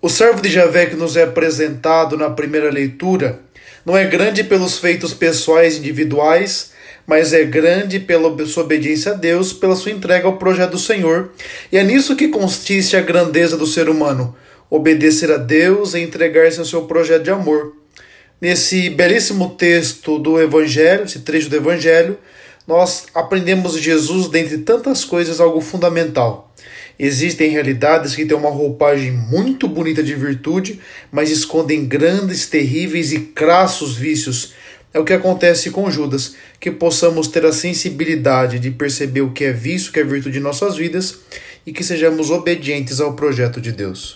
O servo de Javé que nos é apresentado na primeira leitura não é grande pelos feitos pessoais individuais, mas é grande pela sua obediência a Deus, pela sua entrega ao projeto do Senhor. E é nisso que consiste a grandeza do ser humano: obedecer a Deus e entregar-se ao seu projeto de amor. Nesse belíssimo texto do Evangelho, esse trecho do Evangelho, nós aprendemos de Jesus, dentre tantas coisas, algo fundamental. Existem realidades que têm uma roupagem muito bonita de virtude, mas escondem grandes, terríveis e crassos vícios. É o que acontece com Judas, que possamos ter a sensibilidade de perceber o que é vício, o que é virtude em nossas vidas e que sejamos obedientes ao projeto de Deus.